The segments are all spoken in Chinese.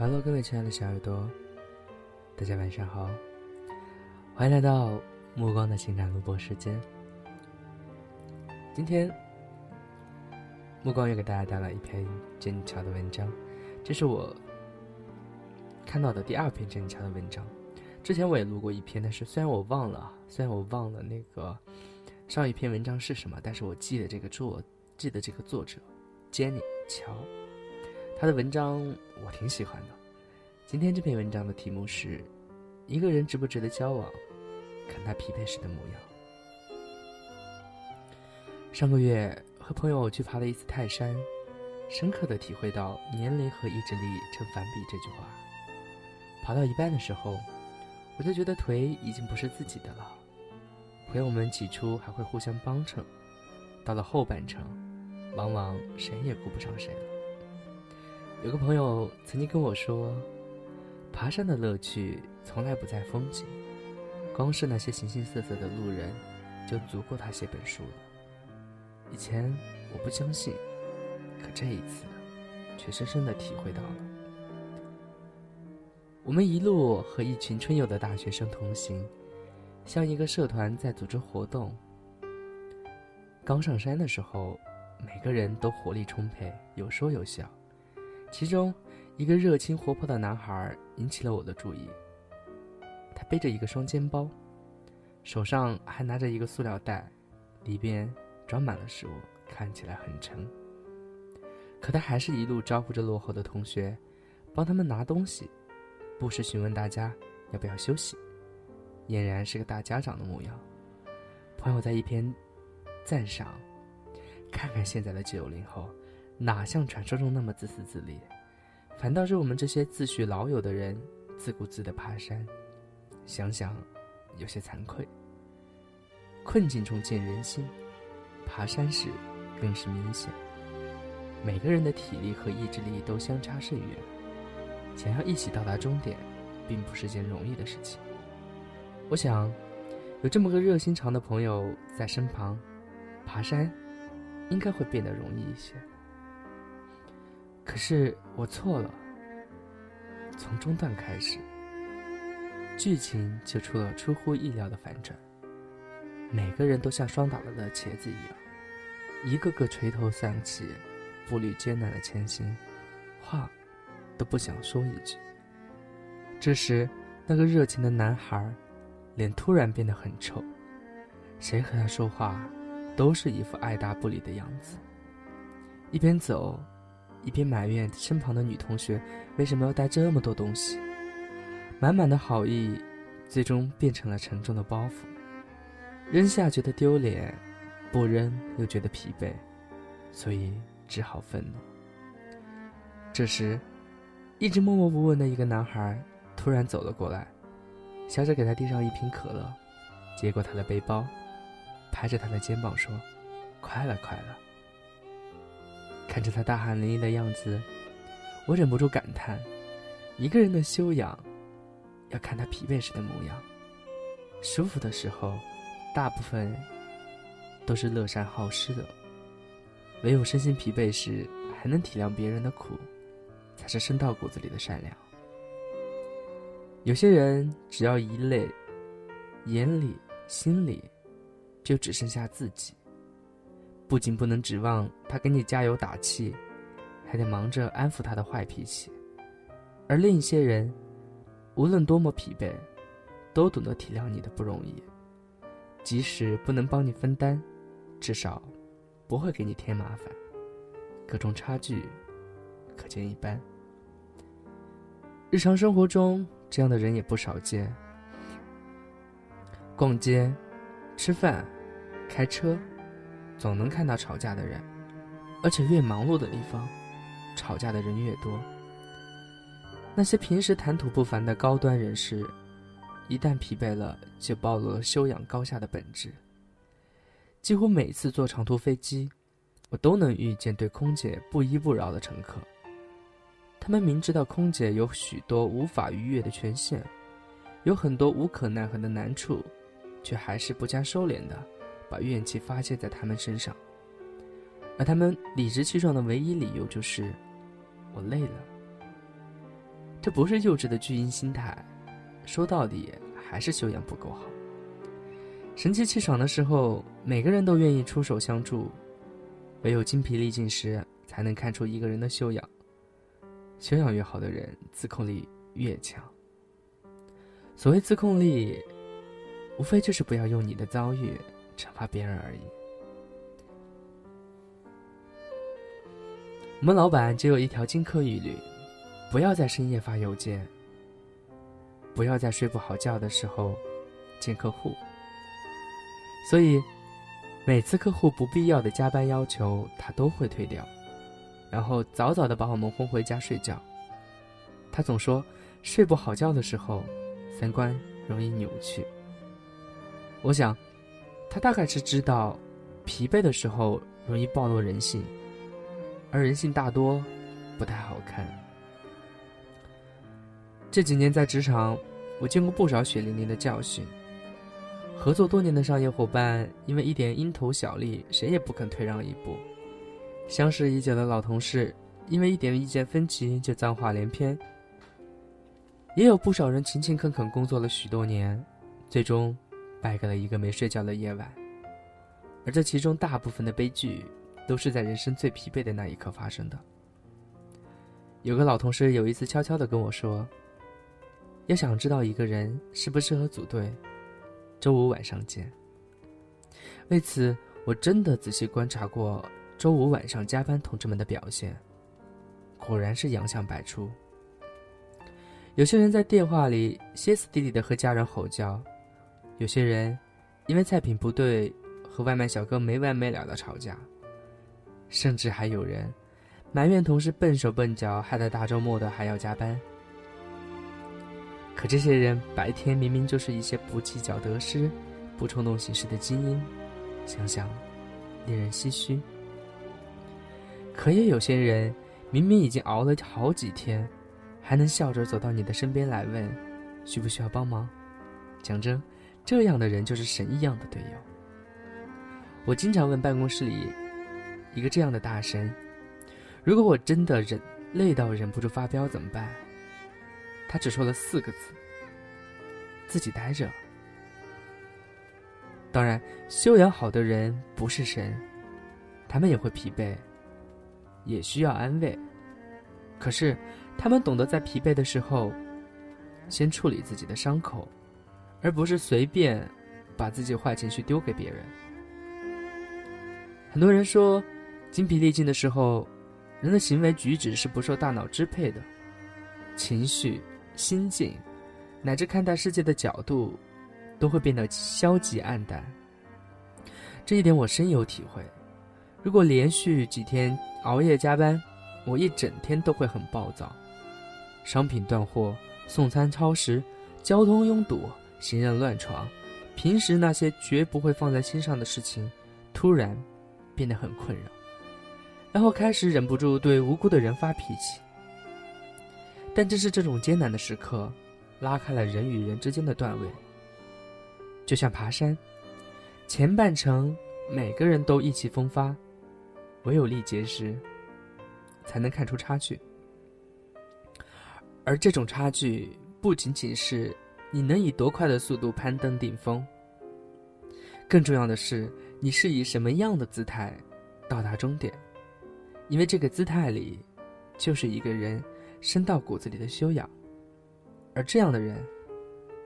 Hello，各位亲爱的小耳朵，大家晚上好，欢迎来到目光的情感录播时间。今天，目光又给大家带来一篇珍妮乔的文章，这是我看到的第二篇珍妮乔的文章。之前我也录过一篇，但是虽然我忘了，虽然我忘了那个上一篇文章是什么，但是我记得这个作，记得这个作者，Jenny 乔。他的文章我挺喜欢的。今天这篇文章的题目是：一个人值不值得交往，看他疲惫时的模样。上个月和朋友去爬了一次泰山，深刻的体会到年龄和意志力成反比这句话。爬到一半的时候，我就觉得腿已经不是自己的了。朋友们起初还会互相帮衬，到了后半程，往往谁也顾不上谁了。有个朋友曾经跟我说，爬山的乐趣从来不在风景，光是那些形形色色的路人，就足够他写本书了。以前我不相信，可这一次，却深深的体会到了。我们一路和一群春游的大学生同行，像一个社团在组织活动。刚上山的时候，每个人都活力充沛，有说有笑。其中，一个热情活泼的男孩引起了我的注意。他背着一个双肩包，手上还拿着一个塑料袋，里边装满了食物，看起来很沉。可他还是一路招呼着落后的同学，帮他们拿东西，不时询问大家要不要休息，俨然是个大家长的模样。朋友在一边赞赏：“看看现在的九零后。”哪像传说中那么自私自利，反倒是我们这些自诩老友的人自顾自的爬山，想想有些惭愧。困境中见人心，爬山时更是明显。每个人的体力和意志力都相差甚远，想要一起到达终点，并不是件容易的事情。我想，有这么个热心肠的朋友在身旁，爬山应该会变得容易一些。可是我错了。从中段开始，剧情就出了出乎意料的反转。每个人都像霜打了的茄子一样，一个个垂头丧气，步履艰难的前行，话都不想说一句。这时，那个热情的男孩脸突然变得很臭，谁和他说话，都是一副爱答不理的样子。一边走。一边埋怨身旁的女同学为什么要带这么多东西，满满的好意，最终变成了沉重的包袱。扔下觉得丢脸，不扔又觉得疲惫，所以只好愤怒。这时，一直默默无闻的一个男孩突然走了过来，笑着给他递上一瓶可乐，接过他的背包，拍着他的肩膀说：“快了，快了。”看着他大汗淋漓的样子，我忍不住感叹：一个人的修养，要看他疲惫时的模样。舒服的时候，大部分都是乐善好施的；唯有身心疲惫时，还能体谅别人的苦，才是深到骨子里的善良。有些人只要一累，眼里、心里就只剩下自己。不仅不能指望他给你加油打气，还得忙着安抚他的坏脾气；而另一些人，无论多么疲惫，都懂得体谅你的不容易，即使不能帮你分担，至少不会给你添麻烦。各种差距可见一斑。日常生活中，这样的人也不少见。逛街、吃饭、开车。总能看到吵架的人，而且越忙碌的地方，吵架的人越多。那些平时谈吐不凡的高端人士，一旦疲惫了，就暴露了修养高下的本质。几乎每次坐长途飞机，我都能遇见对空姐不依不饶的乘客。他们明知道空姐有许多无法逾越的权限，有很多无可奈何的难处，却还是不加收敛的。把怨气发泄在他们身上，而他们理直气壮的唯一理由就是：我累了。这不是幼稚的巨婴心态，说到底还是修养不够好。神清气爽的时候，每个人都愿意出手相助，唯有精疲力尽时，才能看出一个人的修养。修养越好的人，自控力越强。所谓自控力，无非就是不要用你的遭遇惩罚别人而已。我们老板只有一条金科玉律：不要在深夜发邮件，不要在睡不好觉的时候见客户。所以，每次客户不必要的加班要求，他都会推掉，然后早早的把我们轰回家睡觉。他总说，睡不好觉的时候。三观容易扭曲。我想，他大概是知道，疲惫的时候容易暴露人性，而人性大多不太好看。这几年在职场，我见过不少血淋淋的教训。合作多年的商业伙伴，因为一点蝇头小利，谁也不肯退让一步；相识已久的老同事，因为一点意见分歧就脏话连篇。也有不少人勤勤恳恳工作了许多年，最终败给了一个没睡觉的夜晚。而这其中大部分的悲剧，都是在人生最疲惫的那一刻发生的。有个老同事有一次悄悄地跟我说：“要想知道一个人适不适合组队，周五晚上见。”为此，我真的仔细观察过周五晚上加班同志们的表现，果然是洋相百出。有些人在电话里歇斯底里的和家人吼叫，有些人因为菜品不对和外卖小哥没完没了的吵架，甚至还有人埋怨同事笨手笨脚，害得大周末的还要加班。可这些人白天明明就是一些不计较得失、不冲动行事的精英，想想令人唏嘘。可也有些人明明已经熬了好几天。还能笑着走到你的身边来问，需不需要帮忙？讲真，这样的人就是神一样的队友。我经常问办公室里一个这样的大神：“如果我真的忍累到忍不住发飙怎么办？”他只说了四个字：“自己待着。”当然，修养好的人不是神，他们也会疲惫，也需要安慰。可是。他们懂得在疲惫的时候，先处理自己的伤口，而不是随便把自己坏情绪丢给别人。很多人说，精疲力尽的时候，人的行为举止是不受大脑支配的，情绪、心境，乃至看待世界的角度，都会变得消极黯淡。这一点我深有体会。如果连续几天熬夜加班，我一整天都会很暴躁。商品断货、送餐超时、交通拥堵、行人乱闯，平时那些绝不会放在心上的事情，突然变得很困扰，然后开始忍不住对无辜的人发脾气。但正是这种艰难的时刻，拉开了人与人之间的段位。就像爬山，前半程每个人都意气风发，唯有力竭时，才能看出差距。而这种差距不仅仅是你能以多快的速度攀登顶峰，更重要的是你是以什么样的姿态到达终点，因为这个姿态里，就是一个人深到骨子里的修养，而这样的人，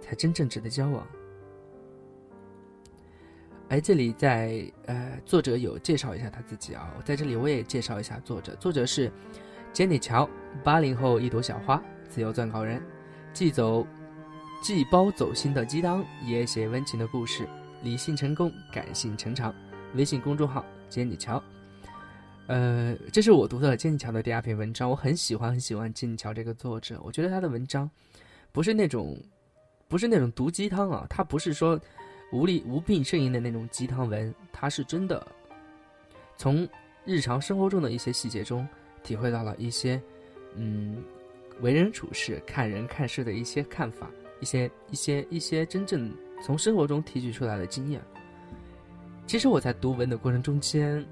才真正值得交往。而这里在呃，作者有介绍一下他自己啊，在这里我也介绍一下作者，作者是 Jenny 乔，八零后一朵小花。自由撰稿人，既走，既包走心的鸡汤，也写温情的故事，理性成功，感性成长。微信公众号接你瞧。呃，这是我读的接你瞧的第二篇文章，我很喜欢很喜欢接你瞧这个作者，我觉得他的文章，不是那种，不是那种毒鸡汤啊，他不是说无力无病呻吟的那种鸡汤文，他是真的，从日常生活中的一些细节中，体会到了一些，嗯。为人处事、看人看事的一些看法，一些一些一些真正从生活中提取出来的经验。其实我在读文的过程中间，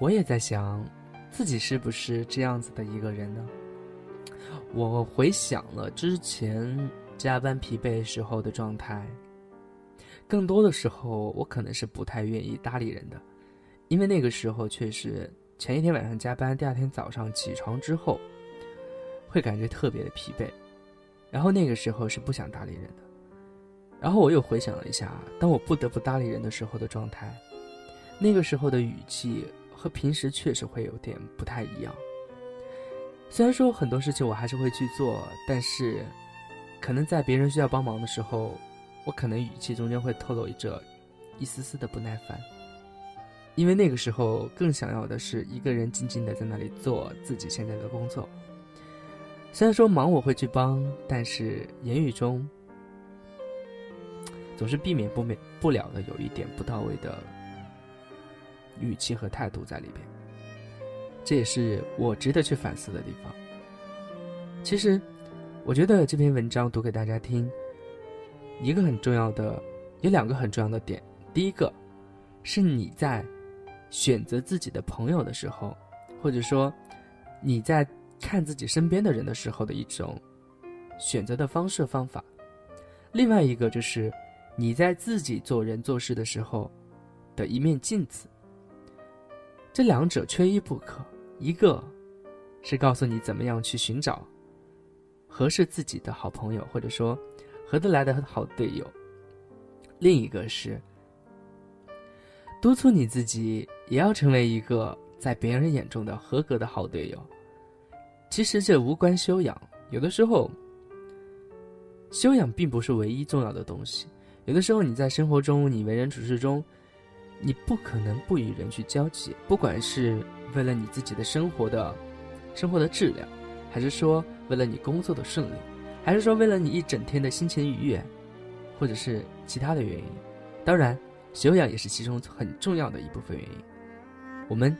我也在想，自己是不是这样子的一个人呢？我回想了之前加班疲惫时候的状态，更多的时候我可能是不太愿意搭理人的，因为那个时候确实前一天晚上加班，第二天早上起床之后，会感觉特别的疲惫，然后那个时候是不想搭理人的。然后我又回想了一下，当我不得不搭理人的时候的状态，那个时候的语气和平时确实会有点不太一样。虽然说很多事情我还是会去做，但是，可能在别人需要帮忙的时候，我可能语气中间会透露着一丝丝的不耐烦，因为那个时候更想要的是一个人静静的在那里做自己现在的工作。虽然说忙我会去帮，但是言语中总是避免不免不了的有一点不到位的语气和态度在里边。这也是我值得去反思的地方。其实，我觉得这篇文章读给大家听，一个很重要的，有两个很重要的点。第一个，是你在选择自己的朋友的时候，或者说你在看自己身边的人的时候的一种选择的方式方法。另外一个就是你在自己做人做事的时候的一面镜子。这两者缺一不可。一个，是告诉你怎么样去寻找合适自己的好朋友，或者说合得来的好队友；另一个是督促你自己也要成为一个在别人眼中的合格的好队友。其实这无关修养，有的时候修养并不是唯一重要的东西。有的时候你在生活中，你为人处事中。你不可能不与人去交际，不管是为了你自己的生活的，生活的质量，还是说为了你工作的顺利，还是说为了你一整天的心情愉悦，或者是其他的原因。当然，修养也是其中很重要的一部分原因。我们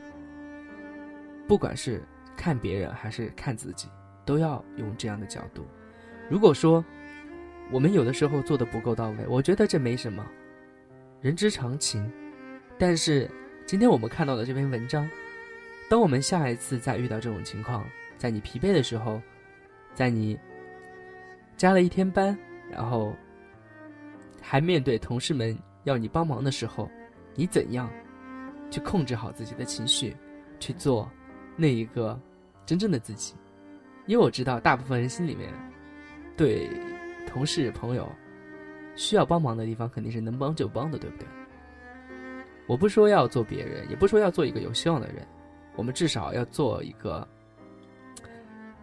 不管是看别人还是看自己，都要用这样的角度。如果说我们有的时候做的不够到位，我觉得这没什么，人之常情。但是，今天我们看到的这篇文章，当我们下一次再遇到这种情况，在你疲惫的时候，在你加了一天班，然后还面对同事们要你帮忙的时候，你怎样去控制好自己的情绪，去做那一个真正的自己？因为我知道，大部分人心里面对同事朋友需要帮忙的地方，肯定是能帮就帮的，对不对？我不说要做别人，也不说要做一个有希望的人，我们至少要做一个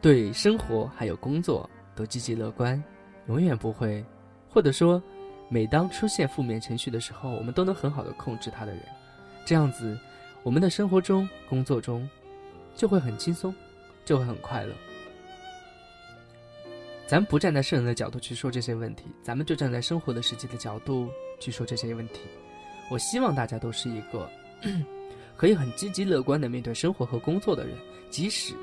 对生活还有工作都积极乐观，永远不会，或者说，每当出现负面情绪的时候，我们都能很好的控制他的人。这样子，我们的生活中、工作中就会很轻松，就会很快乐。咱不站在圣人的角度去说这些问题，咱们就站在生活的实际的角度去说这些问题。我希望大家都是一个 可以很积极乐观的面对生活和工作的人，即使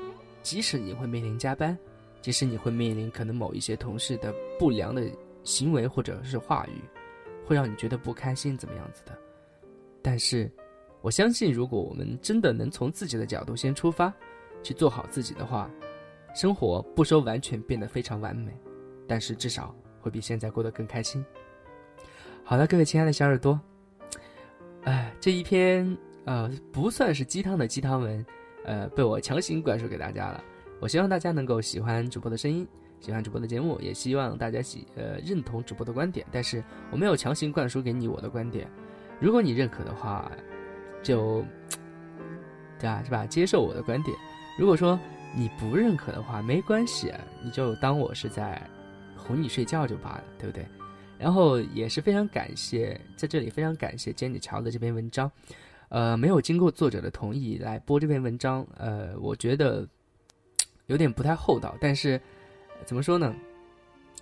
即使你会面临加班，即使你会面临可能某一些同事的不良的行为或者是话语，会让你觉得不开心怎么样子的，但是我相信，如果我们真的能从自己的角度先出发，去做好自己的话，生活不说完全变得非常完美，但是至少会比现在过得更开心。好了，各位亲爱的小耳朵。哎，这一篇呃不算是鸡汤的鸡汤文，呃被我强行灌输给大家了。我希望大家能够喜欢主播的声音，喜欢主播的节目，也希望大家喜呃认同主播的观点。但是我没有强行灌输给你我的观点，如果你认可的话，就对吧？是吧？接受我的观点。如果说你不认可的话，没关系，你就当我是在哄你睡觉就罢了，对不对？然后也是非常感谢，在这里非常感谢 Jenny 乔的这篇文章，呃，没有经过作者的同意来播这篇文章，呃，我觉得有点不太厚道。但是怎么说呢？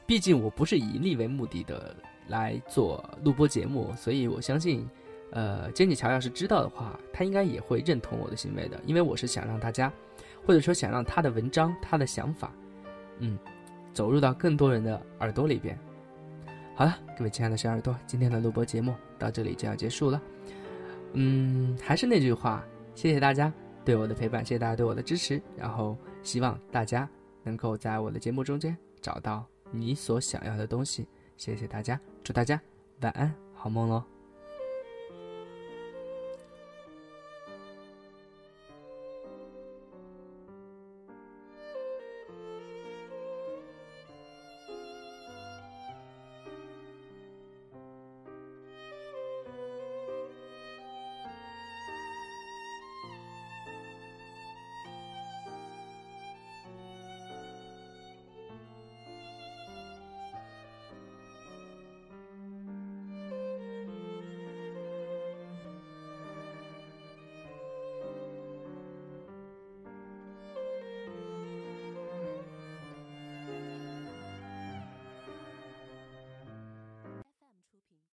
毕竟我不是以利为目的的来做录播节目，所以我相信，呃，Jenny 乔要是知道的话，他应该也会认同我的行为的，因为我是想让大家，或者说想让他的文章、他的想法，嗯，走入到更多人的耳朵里边。好了，各位亲爱的小耳朵，今天的录播节目到这里就要结束了。嗯，还是那句话，谢谢大家对我的陪伴，谢谢大家对我的支持。然后希望大家能够在我的节目中间找到你所想要的东西。谢谢大家，祝大家晚安，好梦喽。